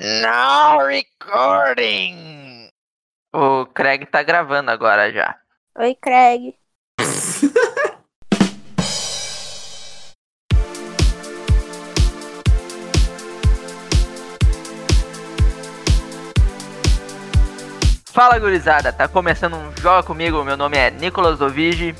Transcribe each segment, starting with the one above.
Now recording! O Craig tá gravando agora já. Oi, Craig. Fala gurizada, tá começando um Joga Comigo, meu nome é Nicolas Dovigi.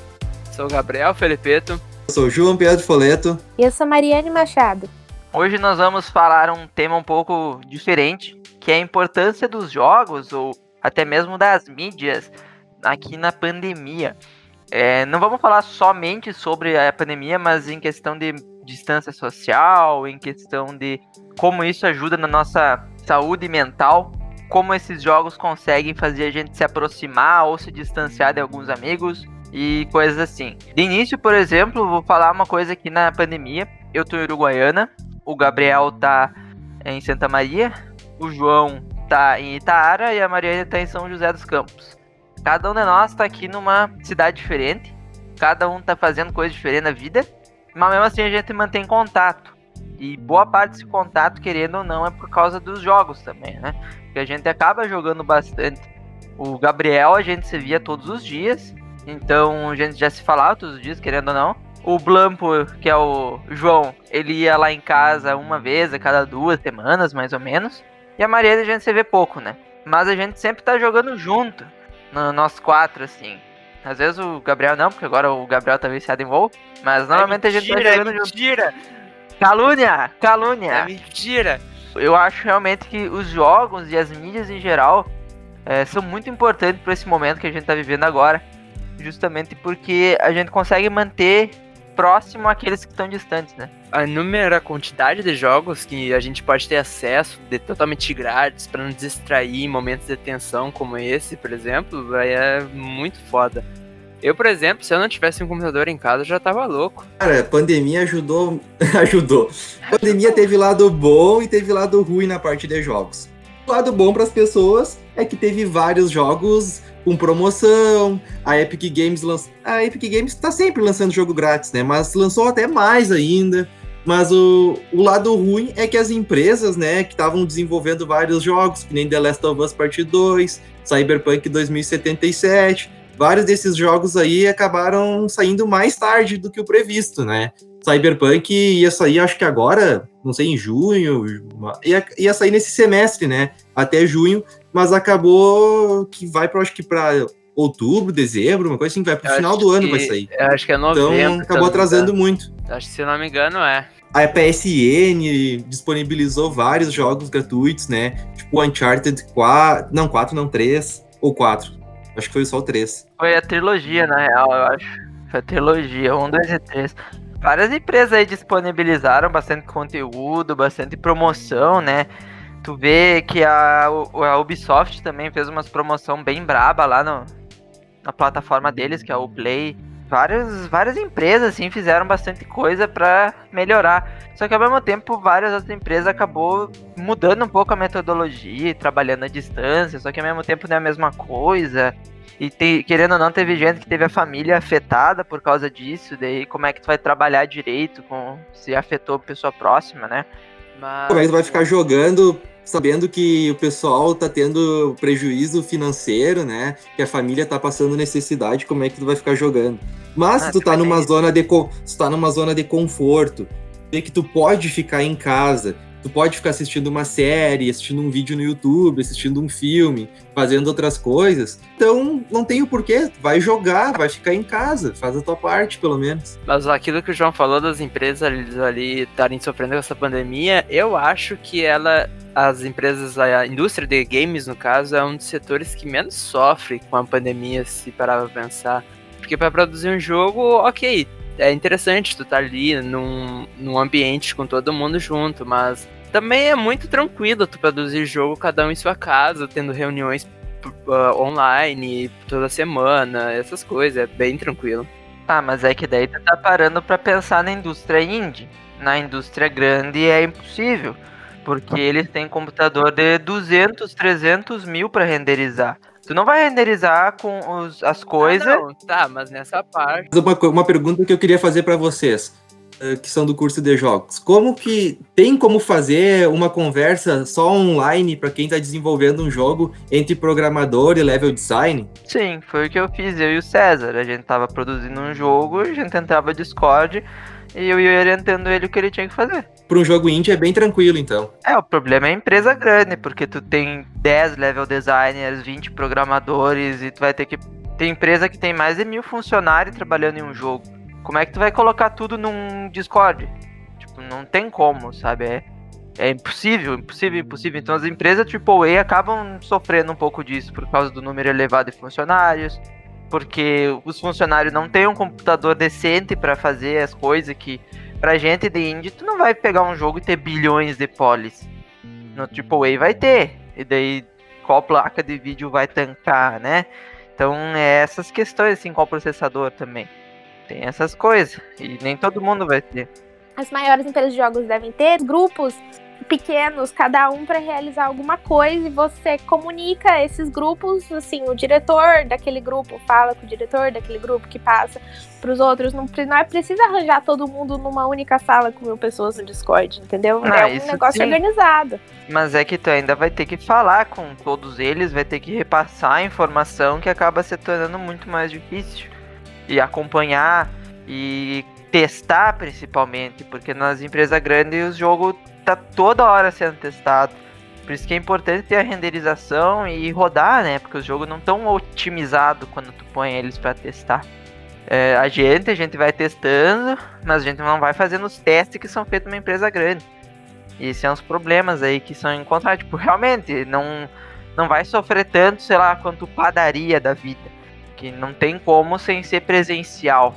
Sou Gabriel Felipeto. Eu sou João Pedro Foleto. E eu sou Mariane Machado. Hoje nós vamos falar um tema um pouco diferente, que é a importância dos jogos ou até mesmo das mídias aqui na pandemia. É, não vamos falar somente sobre a pandemia, mas em questão de distância social, em questão de como isso ajuda na nossa saúde mental, como esses jogos conseguem fazer a gente se aproximar ou se distanciar de alguns amigos e coisas assim. De início, por exemplo, vou falar uma coisa aqui na pandemia. Eu tô em Uruguaiana, o Gabriel tá em Santa Maria, o João tá em Itaara e a Mariana tá em São José dos Campos. Cada um de nós tá aqui numa cidade diferente, cada um tá fazendo coisa diferente na vida, mas mesmo assim a gente mantém contato. E boa parte desse contato, querendo ou não, é por causa dos jogos também, né? Porque a gente acaba jogando bastante. O Gabriel a gente se via todos os dias, então a gente já se falava todos os dias, querendo ou não. O Blampo, que é o João, ele ia lá em casa uma vez a cada duas semanas, mais ou menos. E a Mariana a gente se vê pouco, né? Mas a gente sempre tá jogando junto, no, nós quatro, assim. Às vezes o Gabriel não, porque agora o Gabriel tá viciado em WoW. Mas normalmente é a mentira, gente tá jogando é junto. mentira, Calúnia! Calúnia! É mentira. Eu acho realmente que os jogos e as mídias em geral eh, são muito importantes para esse momento que a gente tá vivendo agora. Justamente porque a gente consegue manter próximo aqueles que estão distantes, né? A inúmera quantidade de jogos que a gente pode ter acesso de totalmente grátis para nos distrair em momentos de tensão como esse, por exemplo, é muito foda. Eu, por exemplo, se eu não tivesse um computador em casa, eu já tava louco. Cara, a pandemia ajudou. ajudou. A pandemia teve lado bom e teve lado ruim na parte de jogos. O lado bom para as pessoas é que teve vários jogos com promoção. A Epic Games lançou. A Epic Games tá sempre lançando jogo grátis, né? Mas lançou até mais ainda. Mas o, o lado ruim é que as empresas, né, que estavam desenvolvendo vários jogos, que nem The Last of Us Part 2, Cyberpunk 2077, vários desses jogos aí acabaram saindo mais tarde do que o previsto, né? Cyberpunk ia sair, acho que agora, não sei, em junho, ia, ia sair nesse semestre, né? Até junho, mas acabou que vai para, acho que para outubro, dezembro, uma coisa assim, vai pro Eu final do ano que- vai sair. Eu acho que é Então novembro. acabou se eu atrasando muito. Acho que se eu não me engano é. A PSN disponibilizou vários jogos gratuitos, né? Tipo Uncharted 4, não, 4 não, 3 ou 4. Acho que foi só o 3. Foi a trilogia, na real, eu acho. Foi a trilogia, 1, 2 e 3. Várias empresas aí disponibilizaram bastante conteúdo, bastante promoção, né? Tu vê que a, a Ubisoft também fez umas promoção bem braba lá no, na plataforma deles, que é o Play. Várias, várias empresas, assim, fizeram bastante coisa pra melhorar. Só que ao mesmo tempo, várias outras empresas acabou mudando um pouco a metodologia, trabalhando à distância, só que ao mesmo tempo não é a mesma coisa. E te- querendo ou não, teve gente que teve a família afetada por causa disso. Daí como é que tu vai trabalhar direito com se afetou a pessoa próxima, né? Mas... Como é que tu vai ficar jogando sabendo que o pessoal tá tendo prejuízo financeiro, né? Que a família tá passando necessidade, como é que tu vai ficar jogando? Mas Ah, se tu tá numa zona de tu tá numa zona de conforto, vê que tu pode ficar em casa, tu pode ficar assistindo uma série, assistindo um vídeo no YouTube, assistindo um filme, fazendo outras coisas. Então, não tem o porquê, vai jogar, vai ficar em casa, faz a tua parte, pelo menos. Mas aquilo que o João falou das empresas ali estarem sofrendo com essa pandemia, eu acho que ela, as empresas, a indústria de games, no caso, é um dos setores que menos sofre com a pandemia, se parar pra pensar. Porque para produzir um jogo, ok, é interessante tu tá ali num, num ambiente com todo mundo junto, mas também é muito tranquilo tu produzir jogo cada um em sua casa, tendo reuniões uh, online toda semana, essas coisas, é bem tranquilo. Ah, mas é que daí tu tá parando pra pensar na indústria indie. Na indústria grande é impossível. Porque eles têm computador de 200, 300 mil pra renderizar. Tu não vai renderizar com os- as coisas. Ah, não, tá, mas nessa parte. Uma, uma pergunta que eu queria fazer pra vocês. Uh, que são do curso de jogos. Como que tem como fazer uma conversa só online para quem está desenvolvendo um jogo entre programador e level design? Sim, foi o que eu fiz, eu e o César. A gente tava produzindo um jogo, a gente entrava no Discord e eu ia orientando ele o que ele tinha que fazer. Para um jogo indie é bem tranquilo, então. É, o problema é a empresa grande, porque tu tem 10 level designers, 20 programadores e tu vai ter que. Tem empresa que tem mais de mil funcionários trabalhando em um jogo. Como é que tu vai colocar tudo num Discord? Tipo, não tem como, sabe? É, é impossível, impossível, impossível. Então as empresas AAA acabam sofrendo um pouco disso por causa do número elevado de funcionários, porque os funcionários não têm um computador decente para fazer as coisas que pra gente de indie tu não vai pegar um jogo e ter bilhões de polis. No AAA vai ter. E daí qual placa de vídeo vai tancar, né? Então é essas questões assim, qual processador também. Tem essas coisas. E nem todo mundo vai ter. As maiores empresas de jogos devem ter grupos pequenos, cada um para realizar alguma coisa, e você comunica esses grupos, assim, o diretor daquele grupo fala com o diretor daquele grupo que passa para os outros. Não, não é preciso arranjar todo mundo numa única sala com mil pessoas no Discord, entendeu? Ah, é um negócio sim. organizado. Mas é que tu ainda vai ter que falar com todos eles, vai ter que repassar a informação que acaba se tornando muito mais difícil. E acompanhar e testar principalmente, porque nas empresas grandes o jogo tá toda hora sendo testado. Por isso que é importante ter a renderização e rodar, né? Porque os jogos não estão otimizados quando tu põe eles para testar. É, a gente, a gente vai testando, mas a gente não vai fazendo os testes que são feitos numa empresa grande. E esses são os problemas aí que são encontrados. Tipo, realmente, não, não vai sofrer tanto, sei lá, quanto padaria da vida. Que não tem como sem ser presencial.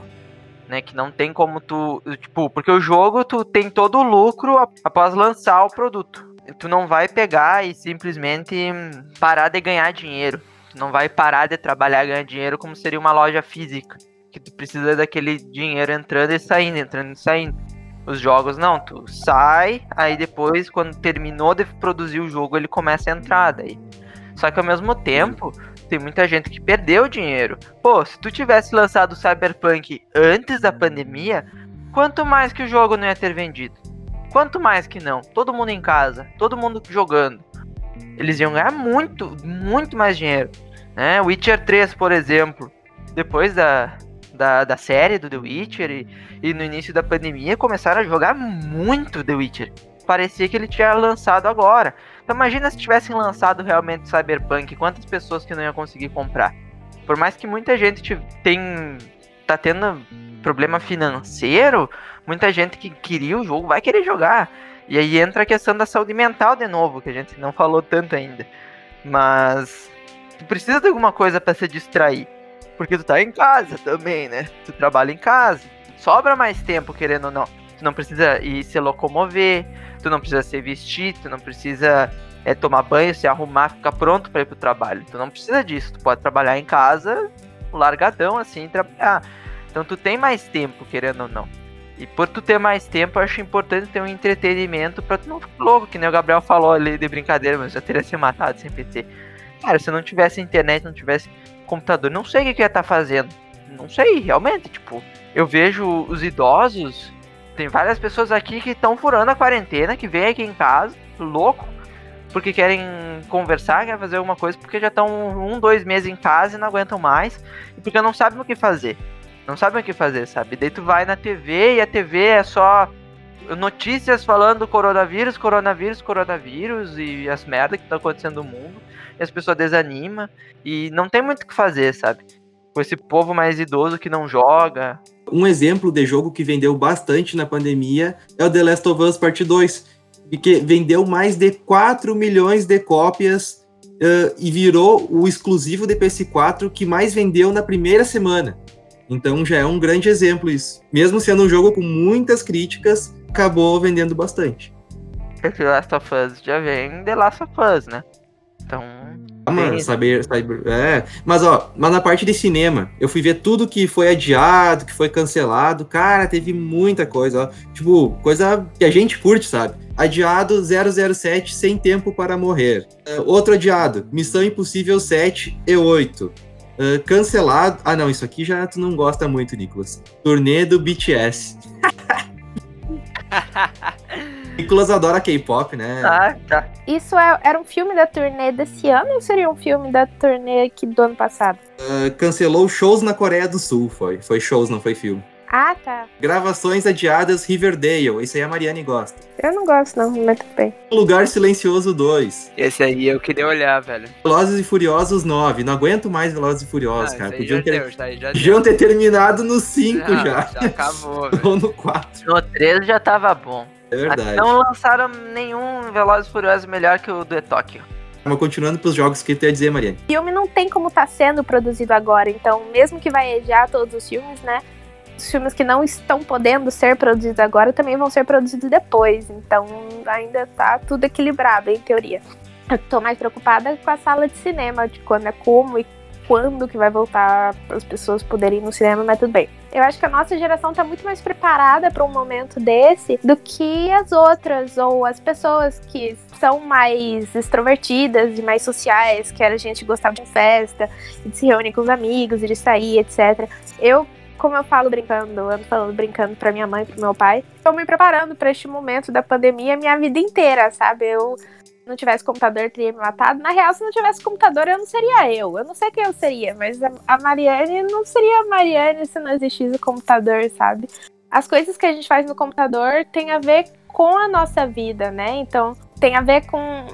Né, que não tem como tu. Tipo, porque o jogo tu tem todo o lucro ap- após lançar o produto. Tu não vai pegar e simplesmente parar de ganhar dinheiro. Tu não vai parar de trabalhar ganhar dinheiro como seria uma loja física. Que tu precisa daquele dinheiro entrando e saindo, entrando e saindo. Os jogos não, tu sai, aí depois, quando terminou de produzir o jogo, ele começa a entrar daí. Só que ao mesmo tempo, tem muita gente que perdeu dinheiro. Pô, se tu tivesse lançado o Cyberpunk antes da pandemia, quanto mais que o jogo não ia ter vendido? Quanto mais que não? Todo mundo em casa, todo mundo jogando. Eles iam ganhar muito, muito mais dinheiro. Né? Witcher 3, por exemplo, depois da, da, da série do The Witcher e, e no início da pandemia, começaram a jogar muito The Witcher. Parecia que ele tinha lançado agora. Então imagina se tivessem lançado realmente o Cyberpunk, quantas pessoas que não iam conseguir comprar. Por mais que muita gente tem tá tendo problema financeiro, muita gente que queria o jogo vai querer jogar. E aí entra a questão da saúde mental de novo, que a gente não falou tanto ainda. Mas tu precisa de alguma coisa para se distrair. Porque tu tá em casa também, né? Tu trabalha em casa. Sobra mais tempo, querendo ou não. Tu não precisa ir se locomover, tu não precisa se vestir, tu não precisa é, tomar banho, se arrumar, ficar pronto para ir pro trabalho. Tu não precisa disso. Tu pode trabalhar em casa, largadão assim, trabalhar. Então tu tem mais tempo, querendo ou não. E por tu ter mais tempo, eu acho importante ter um entretenimento pra tu não ficar louco, que nem o Gabriel falou ali de brincadeira, mas já teria se matado sem PC. Cara, se não tivesse internet, não tivesse computador, não sei o que, ia estar fazendo. Não sei, realmente, tipo, eu vejo os idosos, tem várias pessoas aqui que estão furando a quarentena, que vêm aqui em casa, louco, porque querem conversar, querem fazer alguma coisa, porque já estão um, dois meses em casa e não aguentam mais, e porque não sabem o que fazer. Não sabem o que fazer, sabe? Daí tu vai na TV e a TV é só notícias falando coronavírus, coronavírus, coronavírus e as merdas que estão acontecendo no mundo. E as pessoas desanimam e não tem muito o que fazer, sabe? Com esse povo mais idoso que não joga. Um exemplo de jogo que vendeu bastante na pandemia é o The Last of Us Part 2, que vendeu mais de 4 milhões de cópias uh, e virou o exclusivo de PS4 que mais vendeu na primeira semana. Então já é um grande exemplo isso. Mesmo sendo um jogo com muitas críticas, acabou vendendo bastante. The Last of Us já vem The Last of Us, né? Então. Ah, mano, saber, saber, é. Mas ó, mas na parte de cinema, eu fui ver tudo que foi adiado, que foi cancelado. Cara, teve muita coisa, ó. Tipo, coisa que a gente curte, sabe? Adiado 007 sem tempo para morrer. É, outro adiado, Missão Impossível 7 e 8. É, cancelado. Ah, não, isso aqui já tu não gosta muito, Nicolas. Turnê do BTS. Nicolas adora K-pop, né? Ah, tá. Isso é- era um filme da turnê desse ano ou seria um filme da turnê aqui do ano passado? Uh, cancelou shows na Coreia do Sul, foi. Foi shows, não foi filme. Ah, tá. Gravações adiadas Riverdale. Isso aí a Mariane gosta. Eu não gosto, não, mas tudo bem. Lugar Silencioso 2. Esse aí eu queria olhar, velho. Velozes e Furiosos 9. Não aguento mais Velozes e Furiosos, Ah, cara. Podiam ter, deu, podiam ter terminado no 5 Ah, já. Já acabou. Ou no 4. No 13 já tava bom. É verdade. Não lançaram nenhum Velozes e Furiosos melhor que o do Tóquio. Mas continuando pros jogos, o que tu ia dizer, Mariane? O filme não tem como tá sendo produzido agora, então mesmo que vai adiar todos os filmes, né? Os filmes que não estão podendo ser produzidos agora também vão ser produzidos depois, então ainda tá tudo equilibrado em teoria. Eu tô mais preocupada com a sala de cinema, de quando é como e quando que vai voltar para as pessoas poderem ir no cinema, mas tudo bem. Eu acho que a nossa geração tá muito mais preparada para um momento desse do que as outras ou as pessoas que são mais extrovertidas e mais sociais, que a gente gostava de festa, de se reunir com os amigos, de sair, etc. Eu, como eu falo brincando, eu ando falando brincando pra minha mãe pro meu pai, tô me preparando para este momento da pandemia minha vida inteira, sabe? Eu não tivesse computador, teria me matado. Na real, se não tivesse computador, eu não seria eu. Eu não sei quem eu seria, mas a, a Mariane não seria a Mariane se não existisse o computador, sabe? As coisas que a gente faz no computador tem a ver com a nossa vida, né? Então, tem a ver com,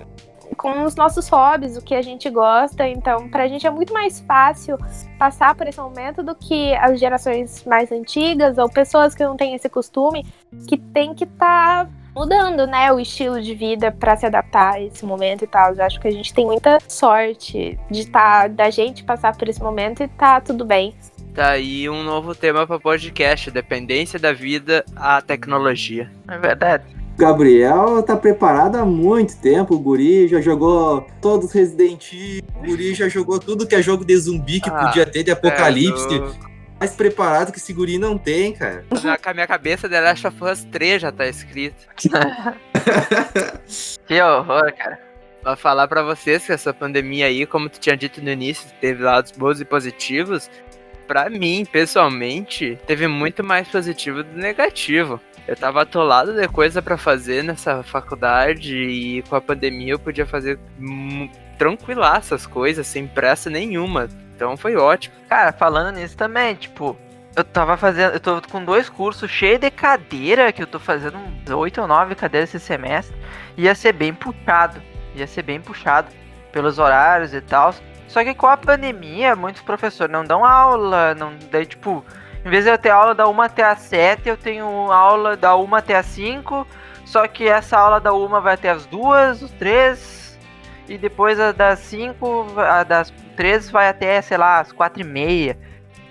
com os nossos hobbies, o que a gente gosta. Então, pra gente é muito mais fácil passar por esse momento do que as gerações mais antigas ou pessoas que não têm esse costume, que tem que estar. Tá mudando, né, o estilo de vida para se adaptar a esse momento e tal. Eu acho que a gente tem muita sorte de tá, da gente passar por esse momento e tá tudo bem. Tá aí um novo tema para podcast, dependência da vida à tecnologia. É verdade. O Gabriel tá preparado há muito tempo. O Guri já jogou todos os Resident Evil. O Guri já jogou tudo que é jogo de zumbi que Ah, podia ter, de apocalipse. É, Mais preparado que esse Guri não tem, cara. Na com a minha cabeça, The Last of Us 3 já tá escrito. Que horror, cara. Pra falar pra vocês que essa pandemia aí, como tu tinha dito no início, teve lados bons e positivos. Pra mim, pessoalmente, teve muito mais positivo do que negativo. Eu tava atolado de coisa pra fazer nessa faculdade e com a pandemia eu podia fazer mu- tranquilaço as coisas, sem pressa nenhuma. Então foi ótimo. Cara, falando nisso também, tipo, eu tava fazendo. Eu tô com dois cursos cheios de cadeira, que eu tô fazendo 8 ou 9 cadeiras esse semestre. Ia ser bem puxado. Ia ser bem puxado pelos horários e tal. Só que com a pandemia, muitos professores não dão aula, não. Daí, tipo, em vez de eu ter aula da 1 até a 7, eu tenho aula da 1 até a 5. Só que essa aula da 1 vai até as 2, os 3. E depois a das 5, a das 3 vai até, sei lá, as 4 e meia.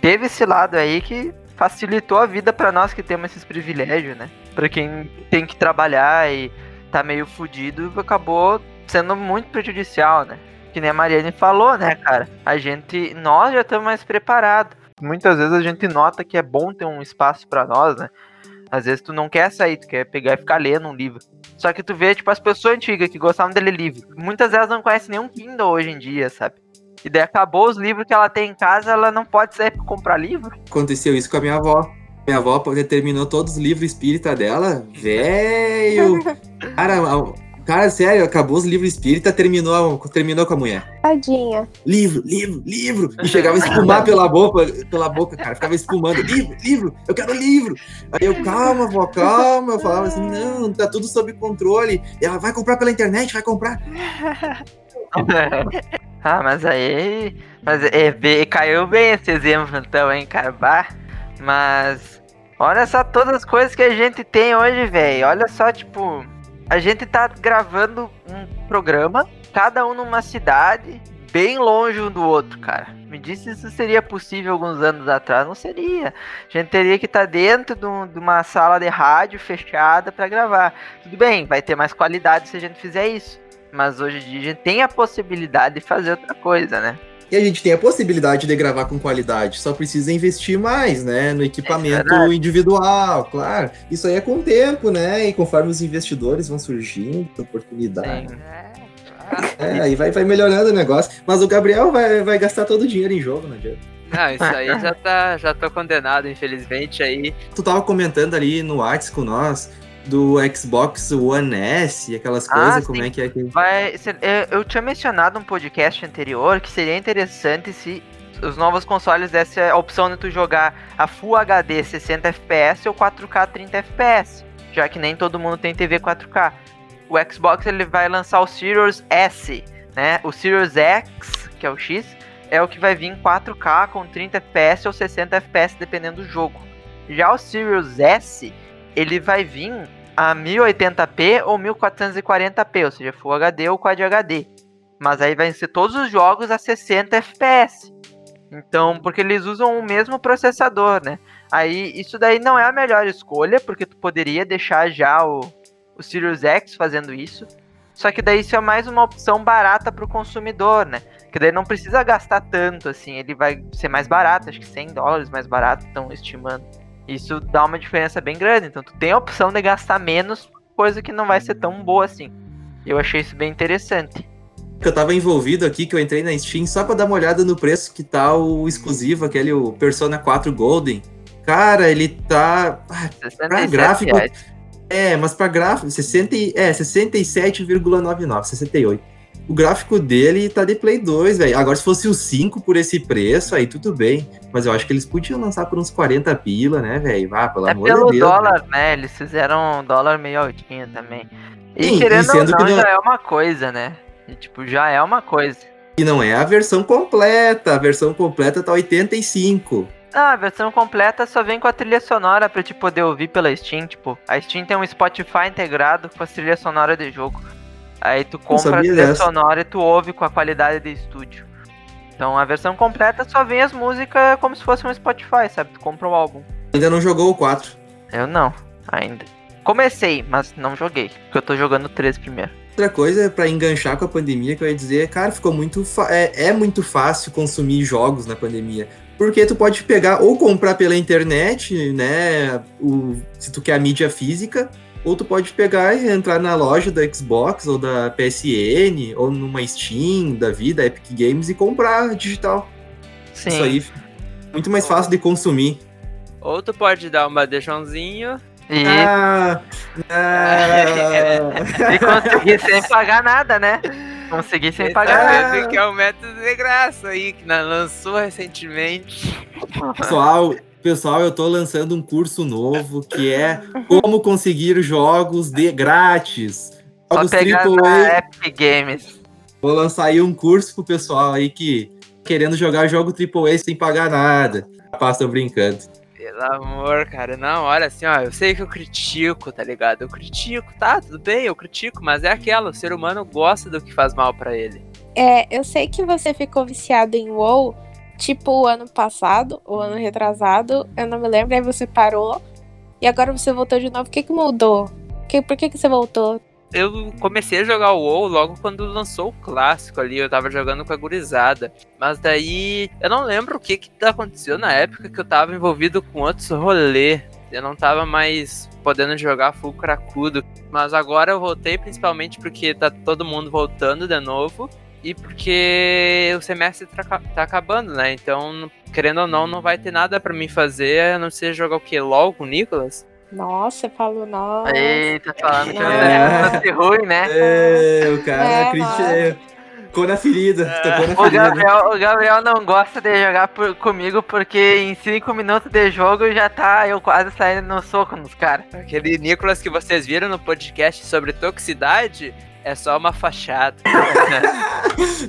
Teve esse lado aí que facilitou a vida pra nós que temos esses privilégios, né? Pra quem tem que trabalhar e tá meio fudido, acabou sendo muito prejudicial, né? Que nem a Mariane falou, né, cara? A gente, nós já estamos mais preparados. Muitas vezes a gente nota que é bom ter um espaço pra nós, né? Às vezes tu não quer sair, tu quer pegar e ficar lendo um livro. Só que tu vê, tipo, as pessoas antigas que gostavam de ler livro. Muitas delas não conhecem nenhum Kindle hoje em dia, sabe? E daí acabou os livros que ela tem em casa, ela não pode sair pra comprar livro. Aconteceu isso com a minha avó. Minha avó terminou todos os livros espírita dela. Velho! Cara, cara, sério, acabou os livros espírita, terminou, terminou com a mulher. Tadinha. Livro, livro, livro. E chegava a espumar pela boca, pela boca, cara. Ficava espumando. Livro, livro, eu quero livro. Aí eu, calma, vó, calma. Eu falava assim, não, tá tudo sob controle. E ela vai comprar pela internet, vai comprar. ah, mas aí. Mas é, bem- caiu bem esse exemplo, então, hein, cara? Bah. Mas. Olha só todas as coisas que a gente tem hoje, velho. Olha só, tipo. A gente tá gravando um programa, cada um numa cidade, bem longe um do outro, cara. Me disse se isso seria possível alguns anos atrás. Não seria. A gente teria que estar dentro de, um- de uma sala de rádio fechada pra gravar. Tudo bem, vai ter mais qualidade se a gente fizer isso. Mas hoje em dia a gente tem a possibilidade de fazer outra coisa, né? E a gente tem a possibilidade de gravar com qualidade, só precisa investir mais, né? No equipamento verdade. individual, claro. Isso aí é com o tempo, né? E conforme os investidores vão surgindo, oportunidades. Sim. É, aí vai, vai melhorando o negócio. Mas o Gabriel vai, vai gastar todo o dinheiro em jogo, não adianta. Não, isso aí já tá, já tô condenado, infelizmente aí. Tu tava comentando ali no Whats com nós do Xbox One S, aquelas Ah, coisas, como sim. é que é que. Vai, eu tinha mencionado um podcast anterior que seria interessante se os novos consoles dessem a opção de tu jogar a Full HD 60 FPS ou 4K 30 FPS, já que nem todo mundo tem TV 4K. O Xbox ele vai lançar o Series S, né? O Series X, que é o X, é o que vai vir em 4K com 30 FPS ou 60 FPS dependendo do jogo. Já o Series S, ele vai vir a 1080p ou 1440p, ou seja, Full HD ou Quad HD. Mas aí vai ser todos os jogos a 60 FPS. Então, porque eles usam o mesmo processador, né? Aí isso daí não é a melhor escolha, porque tu poderia deixar já o, o Sirius X fazendo isso. Só que daí isso é mais uma opção barata para o consumidor, né? Que daí não precisa gastar tanto, assim, ele vai ser mais barato, acho que 100 dólares mais barato, estão estimando. Isso dá uma diferença bem grande, então tu tem a opção de gastar menos, coisa que não vai ser tão boa assim. Eu achei isso bem interessante. que eu tava envolvido aqui, que eu entrei na Steam só pra dar uma olhada no preço que tá o exclusivo, aquele o Persona 4 Golden. Cara, ele tá. ah, 67 gráfico, reais. É, mas pra gráfico, 60, e- é, 67,99, 68. O gráfico dele tá de Play 2, velho. Agora, se fosse o 5 por esse preço, aí tudo bem. Mas eu acho que eles podiam lançar por uns 40 pila, né, velho? Ah, pelo É amor pelo de Deus. dólar, velho. né? Eles fizeram um dólar meio altinho também. E Sim, e querendo ou sendo não, não- já é uma coisa, né? E, tipo, já é uma coisa. E não é a versão completa. A versão completa tá 85. Ah, a versão completa só vem com a trilha sonora pra te poder ouvir pela Steam. Tipo, a Steam tem um Spotify integrado com a trilha sonora de jogo. Aí tu compra a trilha dessa. sonora e tu ouve com a qualidade de estúdio. Então a versão completa só vem as músicas como se fosse um Spotify, sabe? Tu compra o álbum. Ainda não jogou o 4. Eu não, ainda. Comecei, mas não joguei. Porque eu tô jogando o 3 primeiro. Outra coisa pra enganchar com a pandemia que eu ia dizer, cara, ficou muito é, é muito fácil consumir jogos na pandemia. Porque tu pode pegar ou comprar pela internet, né, o, se tu quer a mídia física, ou tu pode pegar e entrar na loja da Xbox ou da PSN ou numa Steam da vida, Epic Games e comprar digital. Sim. Isso aí muito mais fácil de consumir. Ou tu pode dar um badejãozinho. E, Ah, ah, e consegui sem pagar nada, né? Consegui sem pagar nada. que é o método de graça aí, que lançou recentemente. Pessoal, pessoal, eu tô lançando um curso novo que é como conseguir jogos de grátis. Jogos AAA. Epic Games. Vou lançar aí um curso pro pessoal aí que querendo jogar jogo AAA sem pagar nada. Rapaz, tô brincando. Pelo amor, cara. Não, olha assim, ó. Eu sei que eu critico, tá ligado? Eu critico, tá? Tudo bem, eu critico, mas é aquela. O ser humano gosta do que faz mal pra ele. É, eu sei que você ficou viciado em WoW, tipo o ano passado, o ano retrasado, eu não me lembro, aí você parou, e agora você voltou de novo. O que que mudou? Que, por que que você voltou? Eu comecei a jogar o WoW logo quando lançou o clássico ali, eu tava jogando com a gurizada. Mas daí, eu não lembro o que que aconteceu na época que eu tava envolvido com outros rolê. Eu não tava mais podendo jogar full cracudo. Mas agora eu voltei principalmente porque tá todo mundo voltando de novo. E porque o semestre tá, tá acabando, né? Então, querendo ou não, não vai ter nada pra mim fazer, a não ser jogar o que? LOL com o Nicolas? Nossa, falou, nossa. Eita, falando que É. fosse ruim, né? É, o cara É, criti- ficou na ferida. Tocou na O ferida. Gabriel, o Gabriel não gosta de jogar por- comigo porque em 5 minutos de jogo já tá eu quase saindo no soco nos caras. Aquele Nicolas que vocês viram no podcast sobre toxicidade é só uma fachada.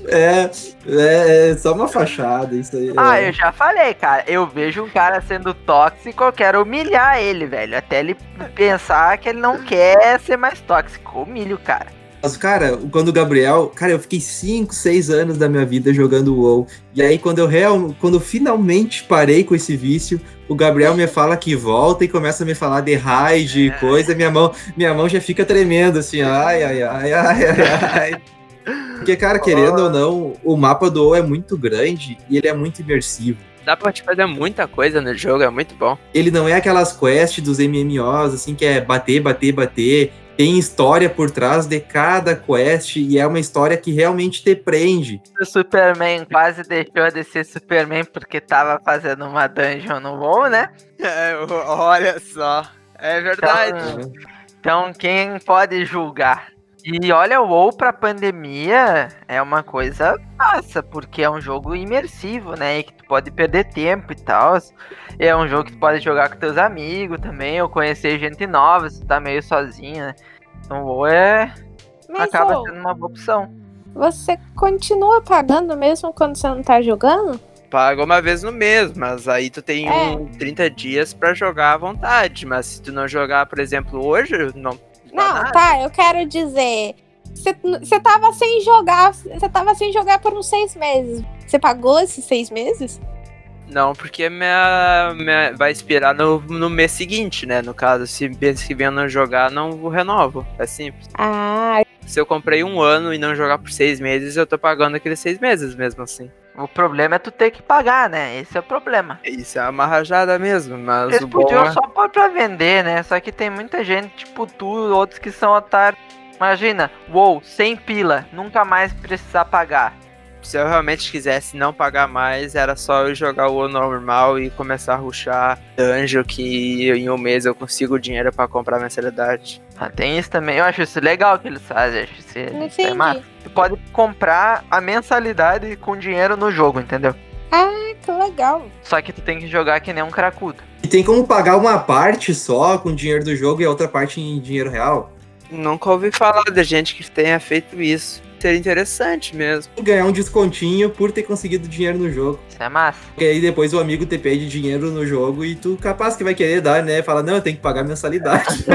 É, é, é só uma fachada, isso aí. Ah, é. eu já falei, cara. Eu vejo um cara sendo tóxico, eu quero humilhar ele, velho. Até ele pensar que ele não quer ser mais tóxico. Humilho, cara. Mas, cara, quando o Gabriel. Cara, eu fiquei 5, 6 anos da minha vida jogando WoW. E aí, quando eu, real, quando eu finalmente parei com esse vício, o Gabriel me fala que volta e começa a me falar de raid e coisa. Minha mão, minha mão já fica tremendo, assim. Ai, ai, ai, ai, ai, ai. Porque, cara, querendo ou não, o mapa do WoW é muito grande e ele é muito imersivo. Dá pra te fazer muita coisa no jogo, é muito bom. Ele não é aquelas quests dos MMOs, assim, que é bater, bater, bater. Tem história por trás de cada quest e é uma história que realmente te prende. O Superman quase deixou de ser Superman porque tava fazendo uma dungeon no WoW, né? olha só. É verdade. Então, Então, quem pode julgar? E olha, o WoW pra pandemia é uma coisa massa, porque é um jogo imersivo, né? E que tu pode perder tempo e tal. É um jogo que tu pode jogar com teus amigos também, ou conhecer gente nova se tu tá meio sozinho, né? Então o WoW é... Mas, acaba sendo uma boa opção. você continua pagando mesmo quando você não tá jogando? Paga uma vez no mês, mas aí tu tem É. um 30 dias pra jogar à vontade. Mas se tu não jogar, por exemplo, hoje, não. Não, tá, eu quero dizer. Você- Você tava sem jogar. Você tava sem jogar por uns seis meses. Você pagou esses seis meses? Não, porque minha, minha- vai expirar no, no mês seguinte, né? No caso, se mês que vem eu não jogar, não renovo. É simples. Ah, Se eu comprei um ano e não jogar por seis meses, eu tô pagando aqueles seis meses mesmo assim. O problema é tu ter que pagar, né? Esse é o problema. Isso é uma rajada mesmo, mas Eles o bom podiam é... só pôr pra vender, né? Só que tem muita gente, tipo tu, outros que são otários. Imagina, uou, sem pila, nunca mais precisar pagar. Se eu realmente quisesse não pagar mais, era só eu jogar o normal e começar a ruxar dungeon que em um mês eu consigo dinheiro pra comprar mensalidade. Ah, tem isso também, eu acho isso legal que eles fazem, acho isso, não isso é massa. Tu pode comprar a mensalidade com dinheiro no jogo, entendeu? que legal. Só que tu tem que jogar que nem um cracudo. E tem como pagar uma parte só com dinheiro do jogo e a outra parte em dinheiro real? Nunca ouvi falar de gente que tenha feito isso. Seria interessante mesmo. Ganhar um descontinho por ter conseguido dinheiro no jogo. Isso é massa. Porque aí depois o amigo te pede dinheiro no jogo e tu capaz que vai querer dar, né? Fala, não, eu tenho que pagar mensalidade.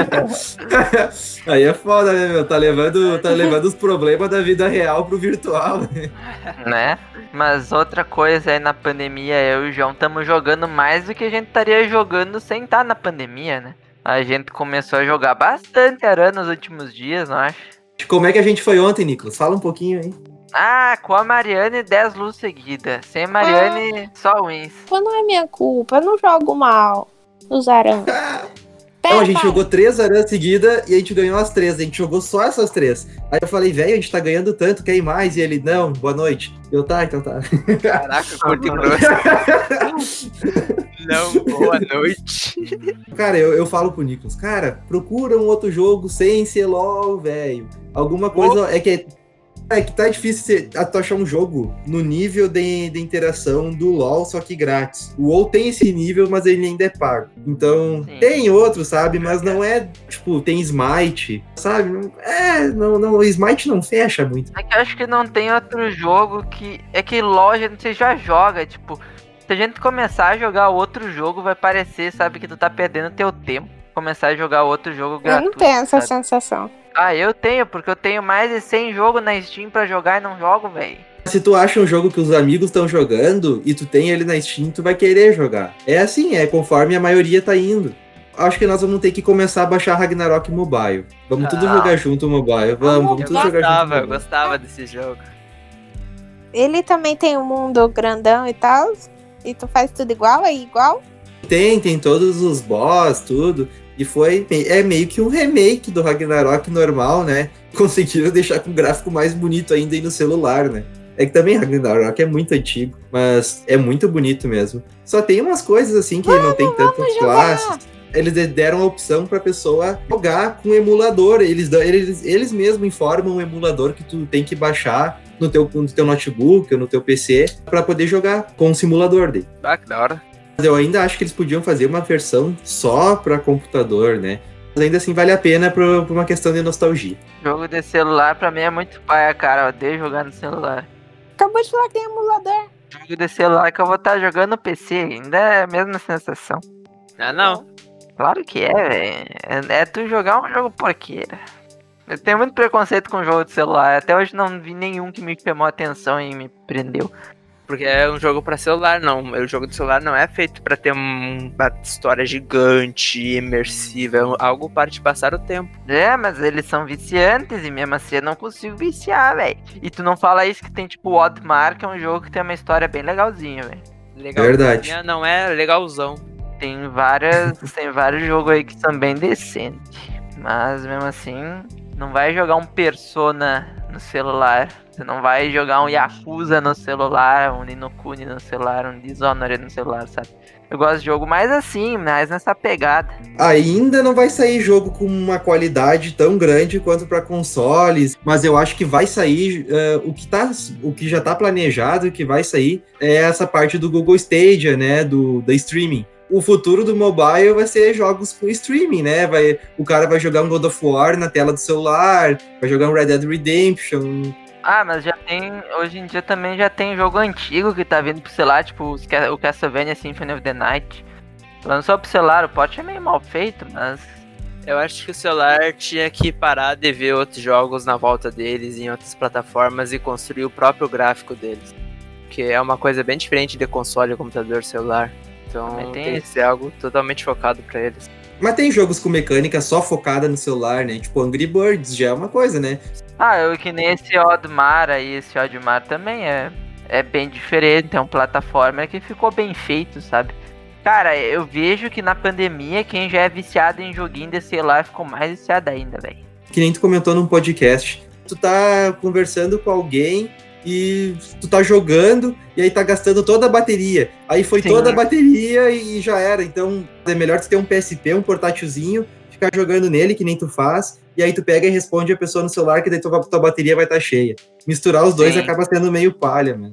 aí é foda, né, meu? Tá levando, tá levando os problemas da vida real pro virtual. né? Mas outra coisa aí na pandemia, eu e o João estamos jogando mais do que a gente estaria jogando sem estar na pandemia, né? A gente começou a jogar bastante Aran nos últimos dias, não acho? Como é que a gente foi ontem, Nicolas? Fala um pouquinho aí. Ah, com a Mariane 10 luz seguida. Sem a Mariane, só wins. Mas não é minha culpa, eu não jogo mal. Os aranhas. Não, a gente jogou três aranhas seguidas e a gente ganhou as três. A gente jogou só essas três. Aí eu falei, velho, a gente tá ganhando tanto, quer ir mais? E ele, não, boa noite. Eu, tá, então tá. Caraca, curto e grosso. Não, boa noite. Cara, eu, eu falo pro Nicolas, cara, procura um outro jogo sem ser LOL, velho. Alguma coisa. É que, é que tá difícil você, a- tu achar um jogo no nível de, de interação do LOL, só que grátis. O WoW tem esse nível, mas ele ainda é pago. Então, Sim. tem outros, sabe? Mas não é, tipo, tem Smite, sabe? Não- É, não, não, o Smite não fecha muito. É que eu acho que não tem outro jogo que. É que LOL a gente já joga, tipo. Se a gente começar a jogar outro jogo, vai parecer, sabe, que tu tá perdendo teu tempo. Começar a jogar outro jogo Eu gratuito. não tenho essa sabe? sensação. Ah, eu tenho, porque eu tenho mais de 100 jogos na Steam pra jogar e não jogo, velho. Se tu acha um jogo que os amigos estão jogando e tu tem ele na Steam, tu vai querer jogar. É assim, é conforme a maioria tá indo. Acho que nós vamos ter que começar a baixar Ragnarok Mobile. Vamos tudo Ah. jogar junto o mobile. Vamos, vamos Eu tudo jogar gostava, junto. eu o mobile. gostava desse jogo. Ele também tem um mundo grandão e tal. E tu faz tudo igual, é igual? Tem, tem todos os boss, tudo. E foi. É meio que um remake do Ragnarok normal, né? Conseguiram deixar com um gráfico mais bonito ainda aí no celular, né? É que também Ragnarok é muito antigo, mas é muito bonito mesmo. Só tem umas coisas assim que não tem tantas jogar! Eles de- deram a opção pra pessoa jogar com emulador. Eles, eles, eles mesmos informam o emulador que tu tem que baixar no teu, no teu notebook ou no teu PC pra poder jogar com o simulador dele. Ah, que da hora. Mas eu ainda acho que eles podiam fazer uma versão só para computador, né? Mas ainda assim vale a pena por, por uma questão de nostalgia. Jogo de celular pra mim é muito paia, cara. Eu odeio jogar no celular. Acabou de falar que tem emulador. Jogo de celular que eu vou estar jogando no PC, ainda é a mesma sensação. Ah, não. Claro que é, velho. É, é tu jogar um jogo porqueira. Eu tenho muito preconceito com jogo de celular. Até hoje não vi nenhum que me chamou a atenção e me prendeu. Porque é um jogo pra celular, não. O jogo de celular não é feito pra ter um- uma história gigante, imersiva. É algo para te passar o tempo. É, mas eles são viciantes e mesmo assim eu não consigo viciar, velho. E tu não fala isso que tem tipo o Oddmark, é um jogo que tem uma história bem legalzinha, velho. Legal. Verdade. Não é legalzão. Tem várias, tem vários jogos aí que são bem decentes. Mas mesmo assim, não vai jogar um Persona no celular. Você não vai jogar um Yakuza no celular, um Ninokuni no celular, um Dishonored no celular, sabe? Eu gosto de jogo mais assim, mais nessa pegada. Ainda não vai sair jogo com uma qualidade tão grande quanto para consoles, mas eu acho que vai sair uh, o que tá, o que já tá planejado, que vai sair é essa parte do Google Stadia, né, do da streaming o futuro do mobile vai ser jogos com streaming, né? Vai, o cara vai jogar um God of War na tela do celular, vai jogar um Red Dead Redemption. Ah, mas já tem. Hoje em dia também já tem jogo antigo que tá vindo pro celular, tipo o Castlevania Symphony of the Night. Lançou pro celular, o pote é meio mal feito, mas. Eu acho que o celular tinha que parar de ver outros jogos na volta deles em outras plataformas e construir o próprio gráfico deles. Que é uma coisa bem diferente de console, computador, celular. Então tem, tem que ser algo totalmente focado para eles. Mas tem jogos com mecânica só focada no celular, né? Tipo, Angry Birds já é uma coisa, né? Ah, eu que nem esse Odmar aí, esse Odmar também é, é bem diferente, é um plataforma que ficou bem feito, sabe? Cara, eu vejo que na pandemia quem já é viciado em joguinho de celular ficou mais viciado ainda, velho. Que nem tu comentou num podcast. Tu tá conversando com alguém e tu tá jogando e aí tá gastando toda a bateria. Aí foi Sim. toda a bateria e já era. Então é melhor tu ter um PSP, um portátilzinho, ficar jogando nele, que nem tu faz, e aí tu pega e responde a pessoa no celular, que daí tua, tua bateria vai estar tá cheia. Misturar os dois Sim. acaba sendo meio palha, mas.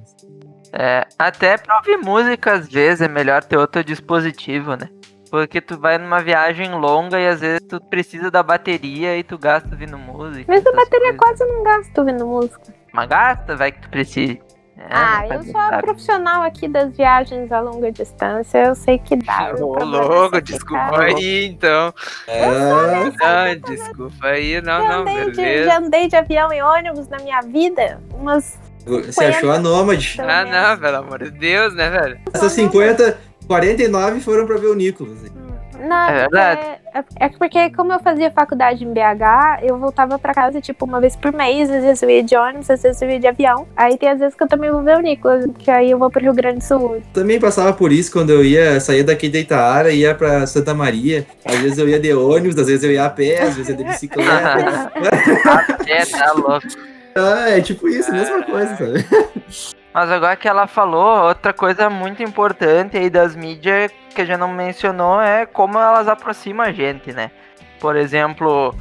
É, até pra ouvir música, às vezes, é melhor ter outro dispositivo, né? Porque tu vai numa viagem longa e às vezes tu precisa da bateria e tu gasta ouvindo música. Mas a bateria coisas. quase não gasta ouvindo música. Mas gasta, vai que tu precisa. É, ah, eu sou a profissional aqui das viagens a longa distância, eu sei que dá. Ô, louco, desculpa aí, então. É... Não, desculpa aí, não, já não, beleza. De, já andei de avião e ônibus na minha vida, umas Você achou a Nômade? Ah, não, pelo amor de Deus, né, velho? Essas 50, 49 foram pra ver o Nicolas. Não, é verdade. É, é, porque como eu fazia faculdade em BH, eu voltava pra casa, tipo, uma vez por mês. Às vezes eu ia de ônibus, às vezes eu ia de avião. Aí tem às vezes que eu também vou ver o Nicolas, que aí eu vou pro Rio Grande do Sul. Também passava por isso quando eu ia sair daqui de Itaara e ia pra Santa Maria. Às vezes eu ia de ônibus, às vezes eu ia a pé, às vezes eu ia de bicicleta. é, tá louco. Ah, é tipo isso, mesma coisa, sabe? Mas agora que ela falou, outra coisa muito importante aí das mídias que a gente não mencionou é como elas aproximam a gente, né? Por exemplo,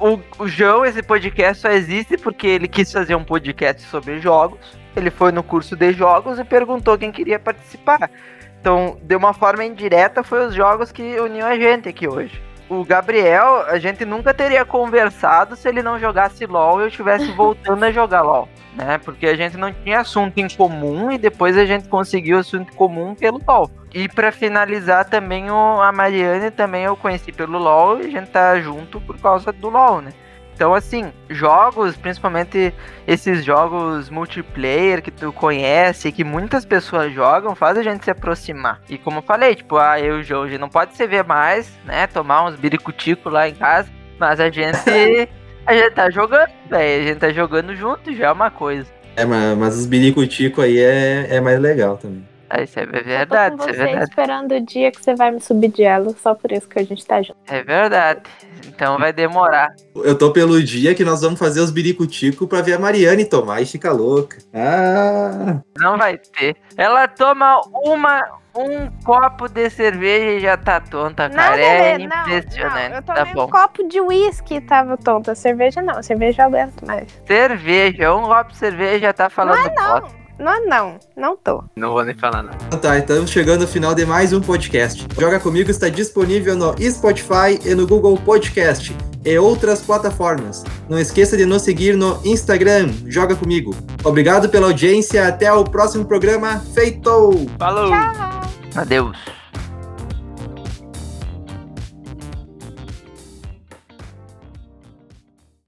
o, o João, esse podcast só existe porque ele quis fazer um podcast sobre jogos. Ele foi no curso de jogos e perguntou quem queria participar. Então, de uma forma indireta, foi os jogos que uniam a gente aqui hoje. O Gabriel, a gente nunca teria conversado se ele não jogasse LOL e eu estivesse voltando a jogar LOL né? Porque a gente não tinha assunto em comum e depois a gente conseguiu assunto comum pelo LoL. E para finalizar também o, a Mariane também eu conheci pelo LoL e a gente tá junto por causa do LoL, né? Então, assim, jogos, principalmente esses jogos multiplayer que tu conhece, que muitas pessoas jogam, faz a gente se aproximar. E como eu falei, tipo, ah, eu e o João, não pode se ver mais, né? Tomar uns biricutico lá em casa, mas a gente A gente tá jogando, velho. A gente tá jogando junto, já é uma coisa. É, mas, mas os bilico-tico aí é, é mais legal também. Ah, isso é verdade, isso é verdade. esperando o dia que você vai me subir de elo, só por isso que a gente tá junto. É verdade. Então vai demorar. Eu tô pelo dia que nós vamos fazer os biricutico pra ver a Mariane tomar e ficar louca. Ah! Não vai ter. Ela toma uma, um copo de cerveja e já tá tonta, cara. Não, é não, impressionante. Não, eu tomei tá bom. um copo de uísque e tava tonta. Cerveja não, cerveja eu aguento mais. Cerveja, um copo de cerveja já tá falando não, é não. Não, não, não tô. Não vou nem falar nada. Então tá, estamos chegando ao final de mais um podcast. Joga Comigo está disponível no Spotify e no Google Podcast e outras plataformas. Não esqueça de nos seguir no Instagram, Joga Comigo. Obrigado pela audiência, até o próximo programa. Feito! Falou! Tchau! Adeus.